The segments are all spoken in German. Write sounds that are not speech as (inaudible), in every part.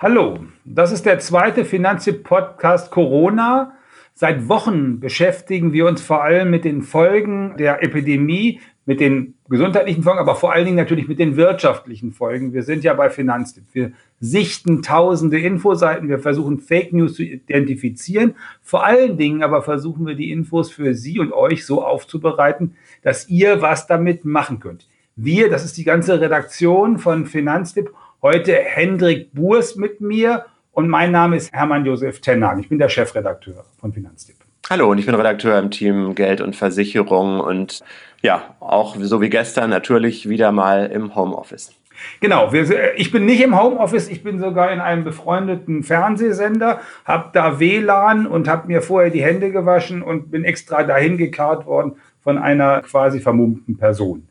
Hallo, das ist der zweite Finanztipp-Podcast Corona. Seit Wochen beschäftigen wir uns vor allem mit den Folgen der Epidemie, mit den gesundheitlichen Folgen, aber vor allen Dingen natürlich mit den wirtschaftlichen Folgen. Wir sind ja bei Finanztipp. Wir sichten tausende Infoseiten, wir versuchen Fake News zu identifizieren. Vor allen Dingen aber versuchen wir die Infos für Sie und euch so aufzubereiten, dass ihr was damit machen könnt. Wir, das ist die ganze Redaktion von Finanztipp Heute Hendrik Burs mit mir und mein Name ist Hermann Josef Tennan. Ich bin der Chefredakteur von Finanztipp. Hallo und ich bin Redakteur im Team Geld und Versicherung und ja, auch so wie gestern natürlich wieder mal im Homeoffice. Genau, wir, ich bin nicht im Homeoffice, ich bin sogar in einem befreundeten Fernsehsender, habe da WLAN und habe mir vorher die Hände gewaschen und bin extra dahin gekarrt worden von einer quasi vermummten Person.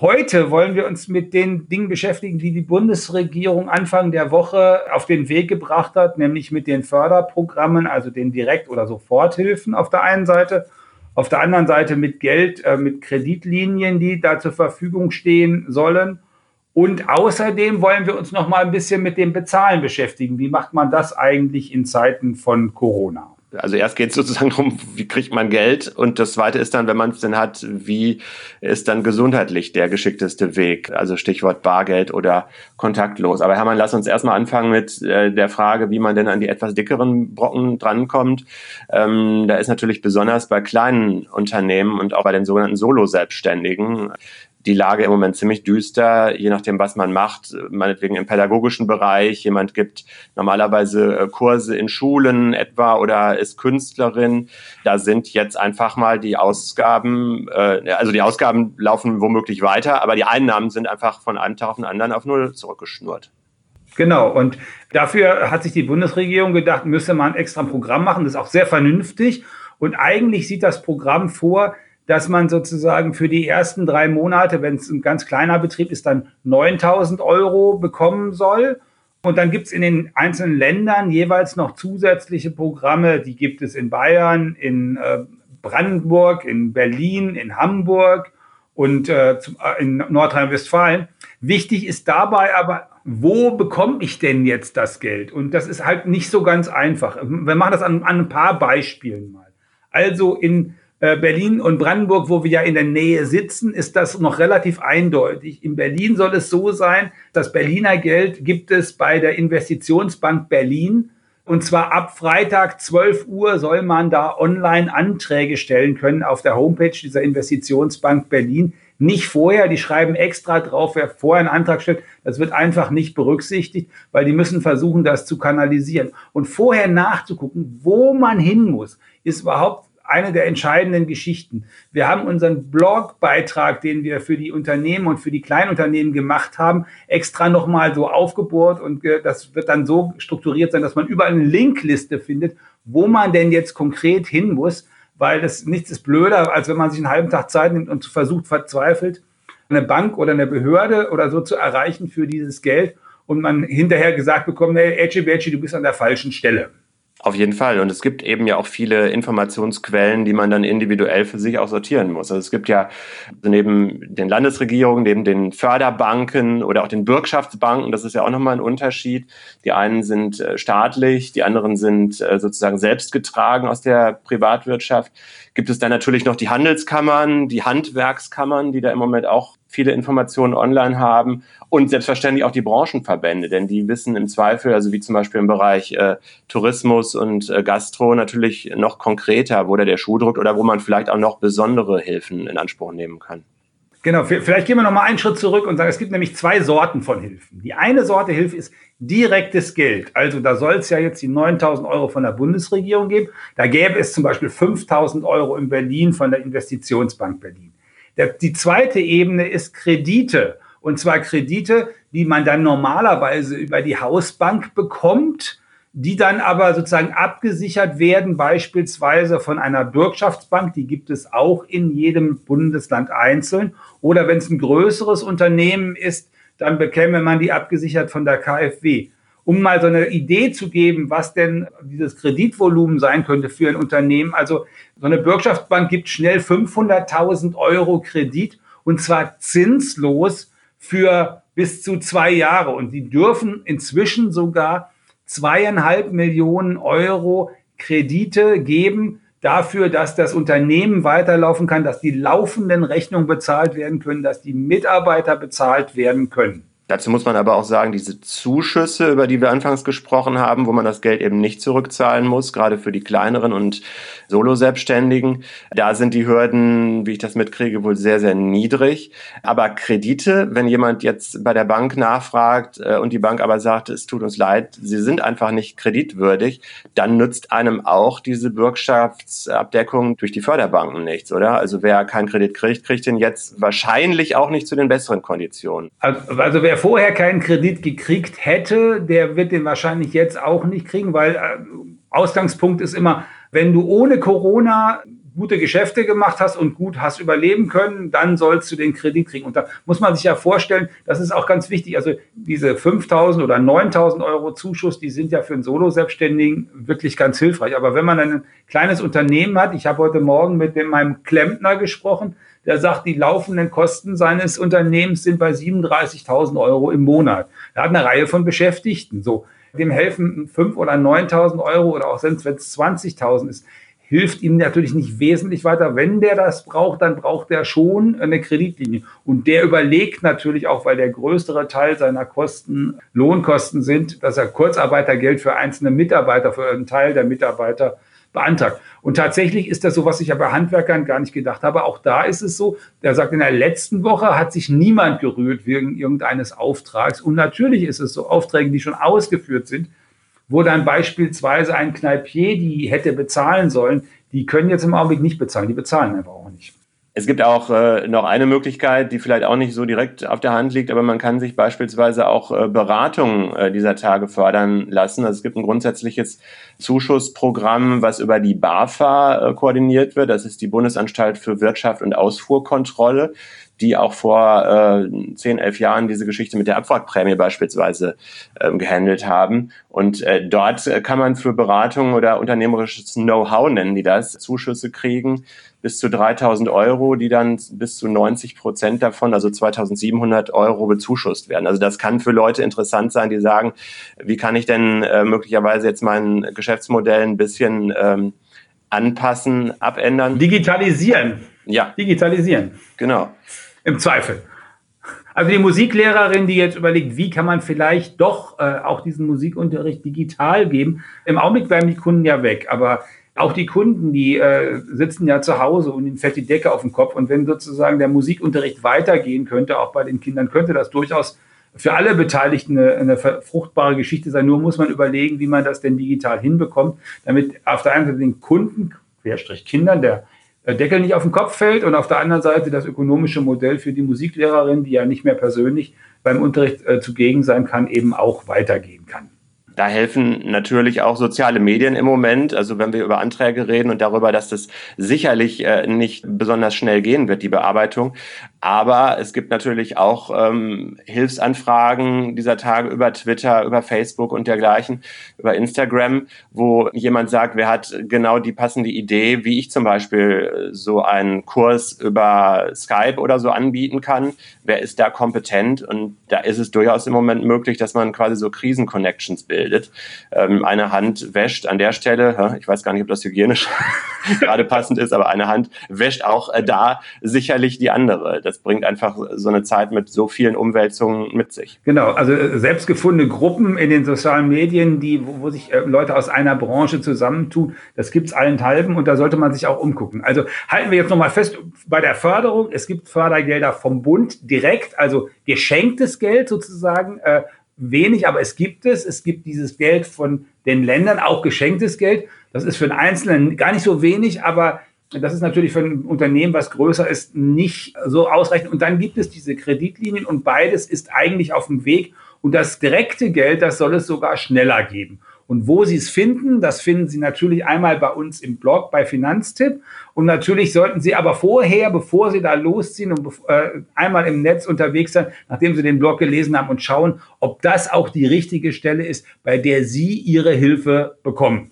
Heute wollen wir uns mit den Dingen beschäftigen, die die Bundesregierung Anfang der Woche auf den Weg gebracht hat, nämlich mit den Förderprogrammen, also den Direkt- oder Soforthilfen auf der einen Seite, auf der anderen Seite mit Geld, äh, mit Kreditlinien, die da zur Verfügung stehen sollen. Und außerdem wollen wir uns noch mal ein bisschen mit dem Bezahlen beschäftigen. Wie macht man das eigentlich in Zeiten von Corona? Also erst geht es (laughs) sozusagen darum, wie kriegt man Geld und das zweite ist dann, wenn man es denn hat, wie ist dann gesundheitlich der geschickteste Weg? Also Stichwort Bargeld oder kontaktlos. Aber Hermann, lass uns erstmal anfangen mit äh, der Frage, wie man denn an die etwas dickeren Brocken drankommt. Ähm, da ist natürlich besonders bei kleinen Unternehmen und auch bei den sogenannten Solo-Selbstständigen die Lage im Moment ziemlich düster, je nachdem, was man macht, meinetwegen im pädagogischen Bereich. Jemand gibt normalerweise äh, Kurse in Schulen etwa oder ist Künstlerin. Da sind jetzt einfach mal die Ausgaben, äh, also die Ausgaben laufen womöglich weiter, aber die Einnahmen sind einfach von einem Tag auf den anderen auf Null zurückgeschnurrt. Genau, und dafür hat sich die Bundesregierung gedacht, müsse man extra ein Programm machen. Das ist auch sehr vernünftig. Und eigentlich sieht das Programm vor, dass man sozusagen für die ersten drei Monate, wenn es ein ganz kleiner Betrieb ist, dann 9000 Euro bekommen soll. Und dann gibt es in den einzelnen Ländern jeweils noch zusätzliche Programme. Die gibt es in Bayern, in äh, Brandenburg, in Berlin, in Hamburg und äh, in Nordrhein-Westfalen. Wichtig ist dabei aber, wo bekomme ich denn jetzt das Geld? Und das ist halt nicht so ganz einfach. Wir machen das an, an ein paar Beispielen mal. Also in äh, Berlin und Brandenburg, wo wir ja in der Nähe sitzen, ist das noch relativ eindeutig. In Berlin soll es so sein, das Berliner Geld gibt es bei der Investitionsbank Berlin. Und zwar ab Freitag 12 Uhr soll man da online Anträge stellen können auf der Homepage dieser Investitionsbank Berlin. Nicht vorher, die schreiben extra drauf, wer vorher einen Antrag stellt. Das wird einfach nicht berücksichtigt, weil die müssen versuchen, das zu kanalisieren. Und vorher nachzugucken, wo man hin muss, ist überhaupt eine der entscheidenden Geschichten. Wir haben unseren Blogbeitrag, den wir für die Unternehmen und für die Kleinunternehmen gemacht haben, extra nochmal so aufgebohrt und das wird dann so strukturiert sein, dass man überall eine Linkliste findet, wo man denn jetzt konkret hin muss, weil das nichts ist blöder, als wenn man sich einen halben Tag Zeit nimmt und versucht verzweifelt, eine Bank oder eine Behörde oder so zu erreichen für dieses Geld und man hinterher gesagt bekommt, hey, Edgy, du bist an der falschen Stelle. Auf jeden Fall. Und es gibt eben ja auch viele Informationsquellen, die man dann individuell für sich auch sortieren muss. Also es gibt ja neben den Landesregierungen, neben den Förderbanken oder auch den Bürgschaftsbanken, das ist ja auch nochmal ein Unterschied. Die einen sind äh, staatlich, die anderen sind äh, sozusagen selbst getragen aus der Privatwirtschaft. Gibt es dann natürlich noch die Handelskammern, die Handwerkskammern, die da im Moment auch viele Informationen online haben und selbstverständlich auch die Branchenverbände, denn die wissen im Zweifel, also wie zum Beispiel im Bereich äh, Tourismus und äh, Gastro natürlich noch konkreter, wo da der Schuh drückt oder wo man vielleicht auch noch besondere Hilfen in Anspruch nehmen kann. Genau, vielleicht gehen wir noch mal einen Schritt zurück und sagen, es gibt nämlich zwei Sorten von Hilfen. Die eine Sorte Hilfe ist direktes Geld. Also da soll es ja jetzt die 9000 Euro von der Bundesregierung geben. Da gäbe es zum Beispiel 5000 Euro in Berlin von der Investitionsbank Berlin. Der, die zweite Ebene ist Kredite. Und zwar Kredite, die man dann normalerweise über die Hausbank bekommt, die dann aber sozusagen abgesichert werden, beispielsweise von einer Bürgschaftsbank, die gibt es auch in jedem Bundesland einzeln. Oder wenn es ein größeres Unternehmen ist, dann bekäme man die abgesichert von der KfW um mal so eine Idee zu geben, was denn dieses Kreditvolumen sein könnte für ein Unternehmen. Also so eine Bürgschaftsbank gibt schnell 500.000 Euro Kredit und zwar zinslos für bis zu zwei Jahre. Und die dürfen inzwischen sogar zweieinhalb Millionen Euro Kredite geben dafür, dass das Unternehmen weiterlaufen kann, dass die laufenden Rechnungen bezahlt werden können, dass die Mitarbeiter bezahlt werden können. Dazu muss man aber auch sagen, diese Zuschüsse, über die wir anfangs gesprochen haben, wo man das Geld eben nicht zurückzahlen muss, gerade für die kleineren und Solo-Selbstständigen, da sind die Hürden, wie ich das mitkriege, wohl sehr, sehr niedrig. Aber Kredite, wenn jemand jetzt bei der Bank nachfragt äh, und die Bank aber sagt, es tut uns leid, sie sind einfach nicht kreditwürdig, dann nützt einem auch diese Bürgschaftsabdeckung durch die Förderbanken nichts, oder? Also wer keinen Kredit kriegt, kriegt den jetzt wahrscheinlich auch nicht zu den besseren Konditionen. Also, also wer vorher keinen Kredit gekriegt hätte, der wird den wahrscheinlich jetzt auch nicht kriegen, weil äh, Ausgangspunkt ist immer, wenn du ohne Corona gute Geschäfte gemacht hast und gut hast überleben können, dann sollst du den Kredit kriegen. Und da muss man sich ja vorstellen, das ist auch ganz wichtig. Also diese 5000 oder 9000 Euro Zuschuss, die sind ja für einen Solo-Selbstständigen wirklich ganz hilfreich. Aber wenn man ein kleines Unternehmen hat, ich habe heute Morgen mit meinem Klempner gesprochen, der sagt, die laufenden Kosten seines Unternehmens sind bei 37.000 Euro im Monat. Er hat eine Reihe von Beschäftigten. So, dem helfen 5.000 oder 9.000 Euro oder auch selbst wenn es 20.000 ist, hilft ihm natürlich nicht wesentlich weiter. Wenn der das braucht, dann braucht er schon eine Kreditlinie. Und der überlegt natürlich auch, weil der größere Teil seiner Kosten Lohnkosten sind, dass er Kurzarbeitergeld für einzelne Mitarbeiter, für einen Teil der Mitarbeiter beantragt. Und tatsächlich ist das so, was ich ja bei Handwerkern gar nicht gedacht habe. Auch da ist es so, der sagt, in der letzten Woche hat sich niemand gerührt wegen irgendeines Auftrags. Und natürlich ist es so, Aufträge, die schon ausgeführt sind, wo dann beispielsweise ein Kneipier, die hätte bezahlen sollen, die können jetzt im Augenblick nicht bezahlen. Die bezahlen einfach auch nicht. Es gibt auch äh, noch eine Möglichkeit, die vielleicht auch nicht so direkt auf der Hand liegt, aber man kann sich beispielsweise auch äh, Beratungen äh, dieser Tage fördern lassen. Also es gibt ein grundsätzliches Zuschussprogramm, was über die BAFA äh, koordiniert wird. Das ist die Bundesanstalt für Wirtschaft und Ausfuhrkontrolle die auch vor äh, 10, 11 Jahren diese Geschichte mit der Abwrackprämie beispielsweise ähm, gehandelt haben. Und äh, dort kann man für Beratung oder unternehmerisches Know-how, nennen die das, Zuschüsse kriegen bis zu 3000 Euro, die dann bis zu 90 Prozent davon, also 2700 Euro bezuschusst werden. Also das kann für Leute interessant sein, die sagen, wie kann ich denn äh, möglicherweise jetzt mein Geschäftsmodell ein bisschen ähm, anpassen, abändern? Digitalisieren. Ja. Digitalisieren. Genau. Im Zweifel. Also die Musiklehrerin, die jetzt überlegt, wie kann man vielleicht doch äh, auch diesen Musikunterricht digital geben. Im Augenblick bleiben die Kunden ja weg, aber auch die Kunden, die äh, sitzen ja zu Hause und ihnen fällt die Decke auf den Kopf. Und wenn sozusagen der Musikunterricht weitergehen könnte, auch bei den Kindern, könnte das durchaus für alle Beteiligten eine, eine fruchtbare Geschichte sein. Nur muss man überlegen, wie man das denn digital hinbekommt, damit auf der einen Seite den Kunden, Querstrich Kindern, der äh, Deckel nicht auf den Kopf fällt und auf der anderen Seite das ökonomische Modell für die Musiklehrerin, die ja nicht mehr persönlich beim Unterricht äh, zugegen sein kann, eben auch weitergehen kann. Da helfen natürlich auch soziale Medien im Moment. Also wenn wir über Anträge reden und darüber, dass das sicherlich äh, nicht besonders schnell gehen wird, die Bearbeitung. Aber es gibt natürlich auch ähm, Hilfsanfragen dieser Tage über Twitter, über Facebook und dergleichen, über Instagram, wo jemand sagt, wer hat genau die passende Idee, wie ich zum Beispiel so einen Kurs über Skype oder so anbieten kann. Wer ist da kompetent? Und da ist es durchaus im Moment möglich, dass man quasi so Krisen-Connections bildet. Ähm, eine Hand wäscht an der Stelle, ich weiß gar nicht, ob das hygienisch (laughs) (laughs) gerade passend ist, aber eine Hand wäscht auch äh, da sicherlich die andere. Das bringt einfach so eine Zeit mit so vielen Umwälzungen mit sich. Genau, also äh, selbstgefundene Gruppen in den sozialen Medien, die, wo, wo sich äh, Leute aus einer Branche zusammentun, das gibt es allenthalben und da sollte man sich auch umgucken. Also halten wir jetzt nochmal fest bei der Förderung. Es gibt Fördergelder vom Bund direkt, also geschenktes Geld sozusagen. Äh, wenig, aber es gibt es. Es gibt dieses Geld von den Ländern, auch geschenktes Geld. Das ist für den Einzelnen gar nicht so wenig, aber das ist natürlich für ein Unternehmen, was größer ist, nicht so ausreichend. Und dann gibt es diese Kreditlinien und beides ist eigentlich auf dem Weg. Und das direkte Geld, das soll es sogar schneller geben. Und wo Sie es finden, das finden Sie natürlich einmal bei uns im Blog bei Finanztipp. Und natürlich sollten Sie aber vorher, bevor Sie da losziehen und äh, einmal im Netz unterwegs sein, nachdem Sie den Blog gelesen haben und schauen, ob das auch die richtige Stelle ist, bei der Sie Ihre Hilfe bekommen.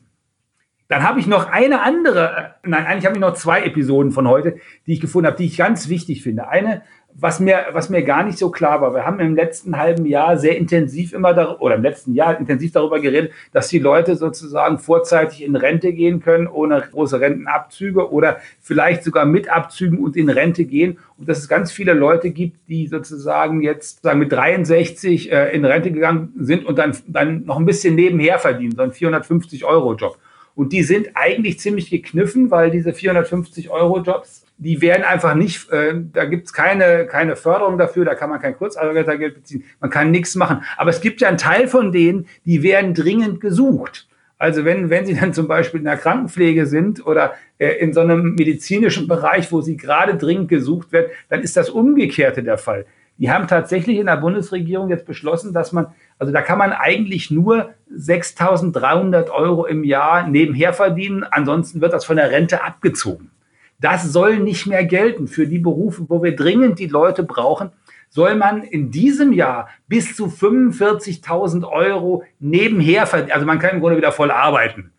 Dann habe ich noch eine andere, äh, nein, eigentlich habe ich noch zwei Episoden von heute, die ich gefunden habe, die ich ganz wichtig finde. Eine was mir, was mir gar nicht so klar war, wir haben im letzten halben Jahr sehr intensiv immer darüber, oder im letzten Jahr intensiv darüber geredet, dass die Leute sozusagen vorzeitig in Rente gehen können, ohne große Rentenabzüge oder vielleicht sogar mit Abzügen und in Rente gehen. Und dass es ganz viele Leute gibt, die sozusagen jetzt sagen, mit 63 äh, in Rente gegangen sind und dann, dann noch ein bisschen nebenher verdienen, so einen 450-Euro-Job. Und die sind eigentlich ziemlich gekniffen, weil diese 450 Euro Jobs, die werden einfach nicht, äh, da gibt's keine, keine Förderung dafür, da kann man kein Kurzarbeitergeld beziehen, man kann nichts machen. Aber es gibt ja einen Teil von denen, die werden dringend gesucht. Also wenn, wenn Sie dann zum Beispiel in der Krankenpflege sind oder äh, in so einem medizinischen Bereich, wo Sie gerade dringend gesucht werden, dann ist das Umgekehrte der Fall. Die haben tatsächlich in der Bundesregierung jetzt beschlossen, dass man, also da kann man eigentlich nur 6.300 Euro im Jahr nebenher verdienen. Ansonsten wird das von der Rente abgezogen. Das soll nicht mehr gelten für die Berufe, wo wir dringend die Leute brauchen. Soll man in diesem Jahr bis zu 45.000 Euro nebenher verdienen? Also man kann im Grunde wieder voll arbeiten.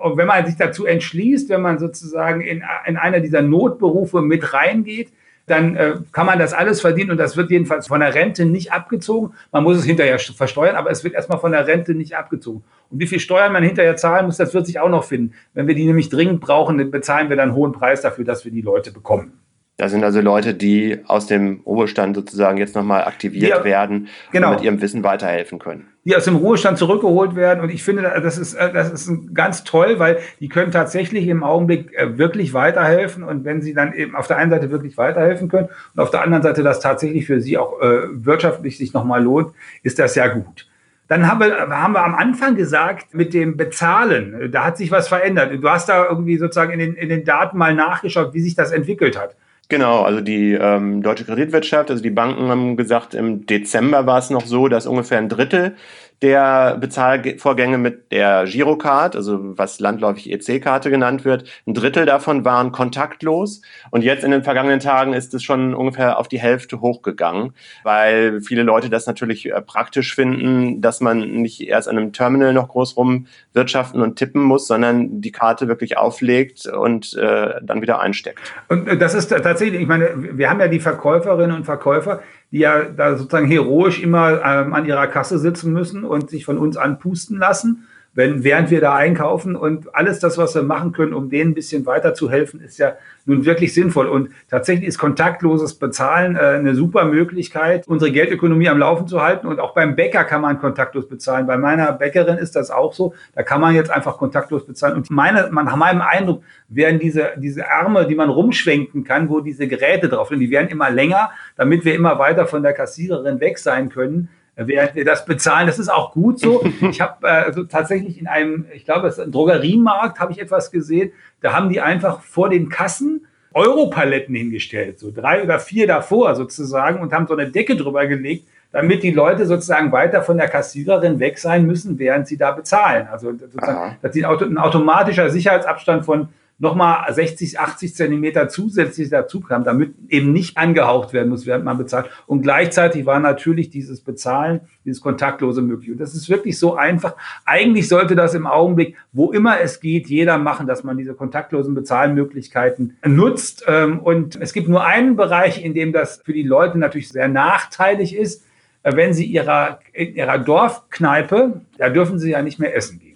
Und wenn man sich dazu entschließt, wenn man sozusagen in, in einer dieser Notberufe mit reingeht, dann äh, kann man das alles verdienen und das wird jedenfalls von der Rente nicht abgezogen. Man muss es hinterher versteuern, aber es wird erstmal von der Rente nicht abgezogen. Und wie viel Steuern man hinterher zahlen muss, das wird sich auch noch finden. Wenn wir die nämlich dringend brauchen, dann bezahlen wir dann einen hohen Preis dafür, dass wir die Leute bekommen. Das sind also Leute, die aus dem Ruhestand sozusagen jetzt nochmal aktiviert ja, werden genau. und mit ihrem Wissen weiterhelfen können. Die aus dem Ruhestand zurückgeholt werden. Und ich finde, das ist, das ist ganz toll, weil die können tatsächlich im Augenblick äh, wirklich weiterhelfen. Und wenn sie dann eben auf der einen Seite wirklich weiterhelfen können und auf der anderen Seite das tatsächlich für sie auch äh, wirtschaftlich sich nochmal lohnt, ist das ja gut. Dann haben wir, haben wir am Anfang gesagt, mit dem Bezahlen, da hat sich was verändert. Du hast da irgendwie sozusagen in den, in den Daten mal nachgeschaut, wie sich das entwickelt hat. Genau, also die ähm, deutsche Kreditwirtschaft, also die Banken haben gesagt, im Dezember war es noch so, dass ungefähr ein Drittel der Bezahlvorgänge mit der Girocard, also was landläufig EC-Karte genannt wird, ein Drittel davon waren kontaktlos. Und jetzt in den vergangenen Tagen ist es schon ungefähr auf die Hälfte hochgegangen, weil viele Leute das natürlich äh, praktisch finden, dass man nicht erst an einem Terminal noch groß rumwirtschaften und tippen muss, sondern die Karte wirklich auflegt und äh, dann wieder einsteckt. Und äh, das ist tatsächlich, ich meine, wir haben ja die Verkäuferinnen und Verkäufer, die ja da sozusagen heroisch immer ähm, an ihrer Kasse sitzen müssen und sich von uns anpusten lassen wenn, während wir da einkaufen und alles das, was wir machen können, um denen ein bisschen weiterzuhelfen, ist ja nun wirklich sinnvoll. Und tatsächlich ist kontaktloses Bezahlen äh, eine super Möglichkeit, unsere Geldökonomie am Laufen zu halten. Und auch beim Bäcker kann man kontaktlos bezahlen. Bei meiner Bäckerin ist das auch so. Da kann man jetzt einfach kontaktlos bezahlen. Und meine, man, nach meinem Eindruck werden diese, diese Arme, die man rumschwenken kann, wo diese Geräte drauf sind, die werden immer länger, damit wir immer weiter von der Kassiererin weg sein können während wir das bezahlen. Das ist auch gut so. Ich habe äh, also tatsächlich in einem, ich glaube, es ist ein Drogeriemarkt, habe ich etwas gesehen. Da haben die einfach vor den Kassen Europaletten hingestellt, so drei oder vier davor sozusagen und haben so eine Decke drüber gelegt, damit die Leute sozusagen weiter von der Kassiererin weg sein müssen, während sie da bezahlen. Also sozusagen, dass die ein automatischer Sicherheitsabstand von nochmal 60, 80 Zentimeter zusätzlich dazu kam, damit eben nicht angehaucht werden muss, während man bezahlt. Und gleichzeitig war natürlich dieses Bezahlen, dieses Kontaktlose möglich. Und das ist wirklich so einfach. Eigentlich sollte das im Augenblick, wo immer es geht, jeder machen, dass man diese kontaktlosen Bezahlmöglichkeiten nutzt. Ähm, und es gibt nur einen Bereich, in dem das für die Leute natürlich sehr nachteilig ist. Äh, wenn sie ihrer, in ihrer Dorfkneipe, da dürfen sie ja nicht mehr essen gehen.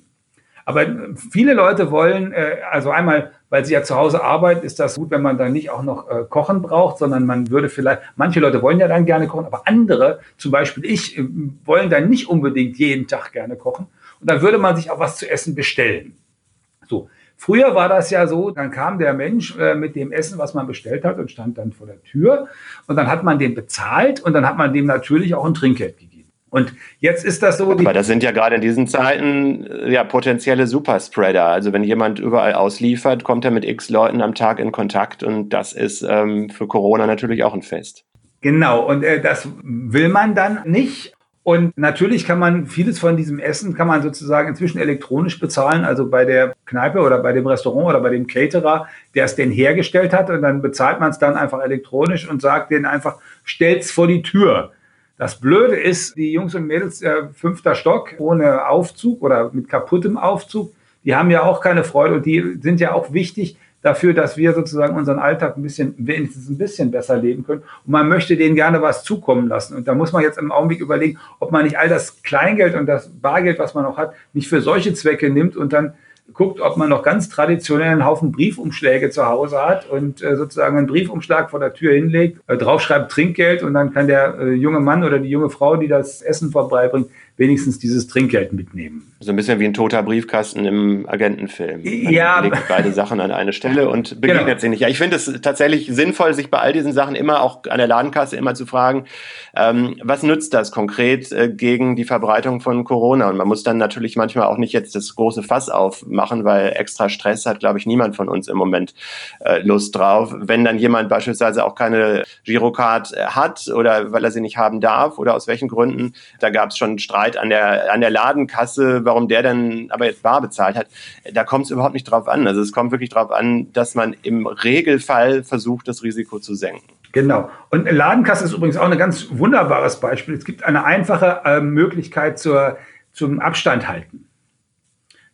Aber viele Leute wollen, äh, also einmal, weil sie ja zu Hause arbeiten, ist das gut, wenn man dann nicht auch noch äh, kochen braucht, sondern man würde vielleicht, manche Leute wollen ja dann gerne kochen, aber andere, zum Beispiel ich, äh, wollen dann nicht unbedingt jeden Tag gerne kochen. Und dann würde man sich auch was zu essen bestellen. So. Früher war das ja so, dann kam der Mensch äh, mit dem Essen, was man bestellt hat und stand dann vor der Tür und dann hat man den bezahlt und dann hat man dem natürlich auch ein Trinkgeld gegeben. Und jetzt ist das so. Aber das sind ja gerade in diesen Zeiten äh, ja potenzielle Superspreader. Also wenn jemand überall ausliefert, kommt er mit x Leuten am Tag in Kontakt und das ist ähm, für Corona natürlich auch ein Fest. Genau, und äh, das will man dann nicht. Und natürlich kann man vieles von diesem Essen kann man sozusagen inzwischen elektronisch bezahlen, also bei der Kneipe oder bei dem Restaurant oder bei dem Caterer, der es denn hergestellt hat. Und dann bezahlt man es dann einfach elektronisch und sagt denen einfach, stellt's vor die Tür. Das Blöde ist, die Jungs und Mädels, äh, fünfter Stock, ohne Aufzug oder mit kaputtem Aufzug, die haben ja auch keine Freude und die sind ja auch wichtig, dafür, dass wir sozusagen unseren Alltag ein bisschen, wenigstens ein bisschen besser leben können. Und man möchte denen gerne was zukommen lassen. Und da muss man jetzt im Augenblick überlegen, ob man nicht all das Kleingeld und das Bargeld, was man noch hat, nicht für solche Zwecke nimmt und dann guckt, ob man noch ganz traditionell einen Haufen Briefumschläge zu Hause hat und äh, sozusagen einen Briefumschlag vor der Tür hinlegt, äh, draufschreibt Trinkgeld und dann kann der äh, junge Mann oder die junge Frau, die das Essen vorbeibringt, wenigstens dieses Trinkgeld mitnehmen. So ein bisschen wie ein toter Briefkasten im Agentenfilm. Man ja. legt beide Sachen an eine Stelle und begegnet genau. sie nicht. Ja, ich finde es tatsächlich sinnvoll, sich bei all diesen Sachen immer auch an der Ladenkasse immer zu fragen, ähm, was nützt das konkret äh, gegen die Verbreitung von Corona? Und man muss dann natürlich manchmal auch nicht jetzt das große Fass aufmachen, weil extra Stress hat, glaube ich, niemand von uns im Moment äh, Lust drauf. Wenn dann jemand beispielsweise auch keine Girocard äh, hat oder weil er sie nicht haben darf oder aus welchen Gründen, da gab es schon Streit Streit an der, an der Ladenkasse, warum der dann aber jetzt bar bezahlt hat. Da kommt es überhaupt nicht drauf an. Also es kommt wirklich drauf an, dass man im Regelfall versucht, das Risiko zu senken. Genau. Und Ladenkasse ist übrigens auch ein ganz wunderbares Beispiel. Es gibt eine einfache äh, Möglichkeit zur, zum Abstand halten.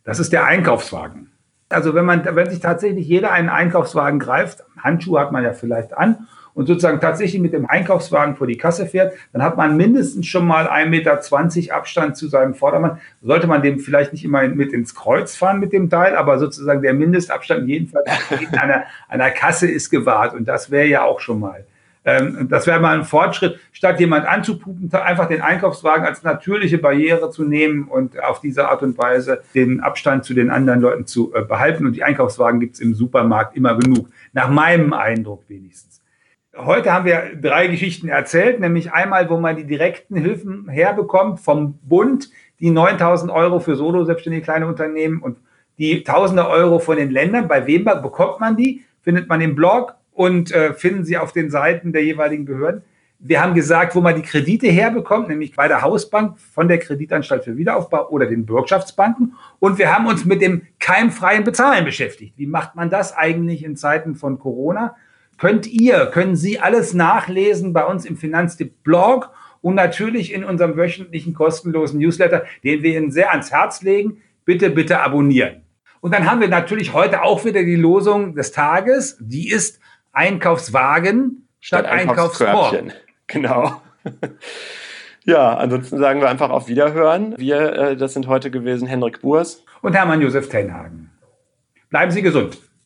Das ist der Einkaufswagen. Also wenn man, wenn sich tatsächlich jeder einen Einkaufswagen greift, Handschuhe hat man ja vielleicht an und sozusagen tatsächlich mit dem Einkaufswagen vor die Kasse fährt, dann hat man mindestens schon mal 1,20 Meter Abstand zu seinem Vordermann. Sollte man dem vielleicht nicht immer mit ins Kreuz fahren mit dem Teil, aber sozusagen der Mindestabstand jedenfalls (laughs) in einer, einer Kasse ist gewahrt. Und das wäre ja auch schon mal. Ähm, das wäre mal ein Fortschritt, statt jemand anzupupen, einfach den Einkaufswagen als natürliche Barriere zu nehmen und auf diese Art und Weise den Abstand zu den anderen Leuten zu äh, behalten. Und die Einkaufswagen gibt es im Supermarkt immer genug. Nach meinem Eindruck wenigstens. Heute haben wir drei Geschichten erzählt, nämlich einmal, wo man die direkten Hilfen herbekommt vom Bund, die 9000 Euro für Solo-Selbstständige kleine Unternehmen und die Tausende Euro von den Ländern. Bei wem bekommt man die? Findet man im Blog und äh, finden Sie auf den Seiten der jeweiligen Behörden. Wir haben gesagt, wo man die Kredite herbekommt, nämlich bei der Hausbank von der Kreditanstalt für Wiederaufbau oder den Bürgschaftsbanken. Und wir haben uns mit dem keimfreien Bezahlen beschäftigt. Wie macht man das eigentlich in Zeiten von Corona? Könnt ihr, können Sie alles nachlesen bei uns im Finanztipp-Blog und natürlich in unserem wöchentlichen kostenlosen Newsletter, den wir Ihnen sehr ans Herz legen. Bitte, bitte abonnieren. Und dann haben wir natürlich heute auch wieder die Losung des Tages. Die ist Einkaufswagen statt, statt Einkaufskorb. (laughs) Genau. (laughs) Ja, ansonsten sagen wir einfach auf Wiederhören. Wir, äh, das sind heute gewesen Henrik Burs und Hermann Josef Tenhagen. Bleiben Sie gesund.